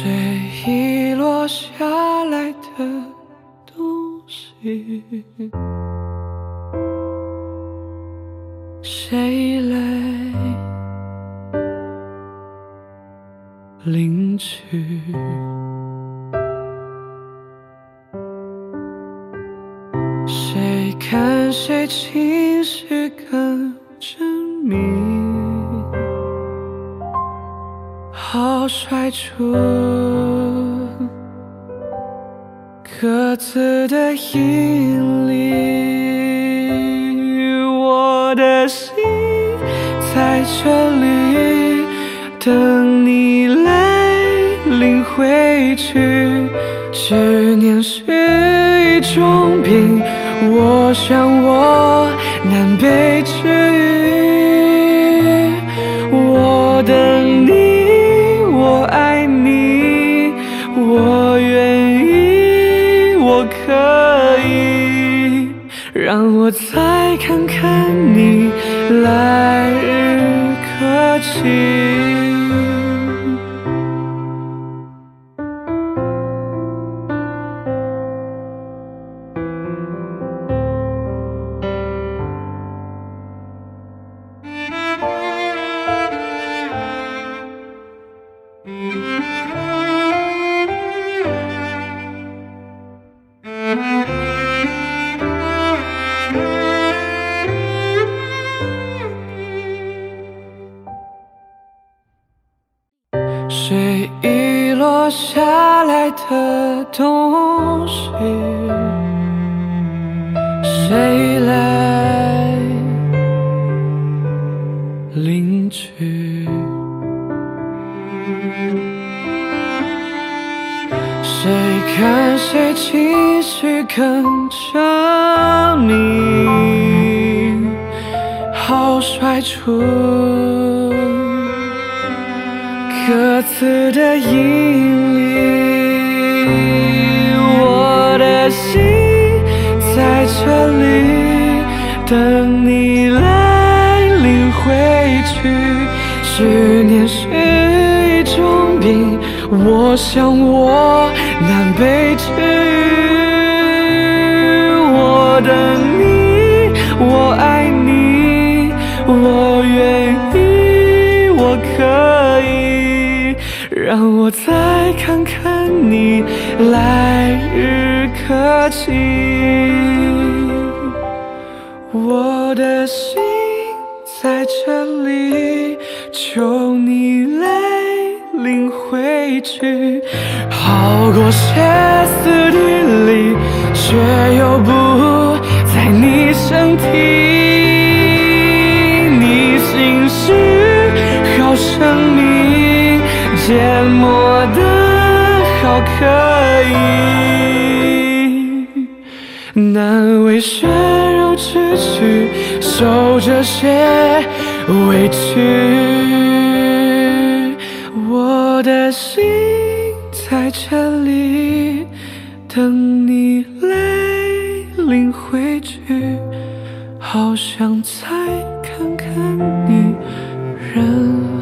谁遗落下来的东西？谁来领取？谁看谁情绪更真密？好甩出各自的引力，我的心在这里等你来领回去。执念是一种病，我想我难被治愈。我可以，让我再看看你。谁遗落下来的东西？谁来领取？谁看谁情绪更缜密？好甩出各自的引力，我的心在这里等你来领回去。执念是一种病，我想我难被治愈。我等你，我爱你，我愿意，我可以，让我再看看你来日可期。我的心在这里，求你来领回去，好过歇斯底里，却又不在你身体。你心事好神秘，缄默的好可以。难为血肉之躯，受这些委屈。我的心在这里等你来领回去，好想再看看你人。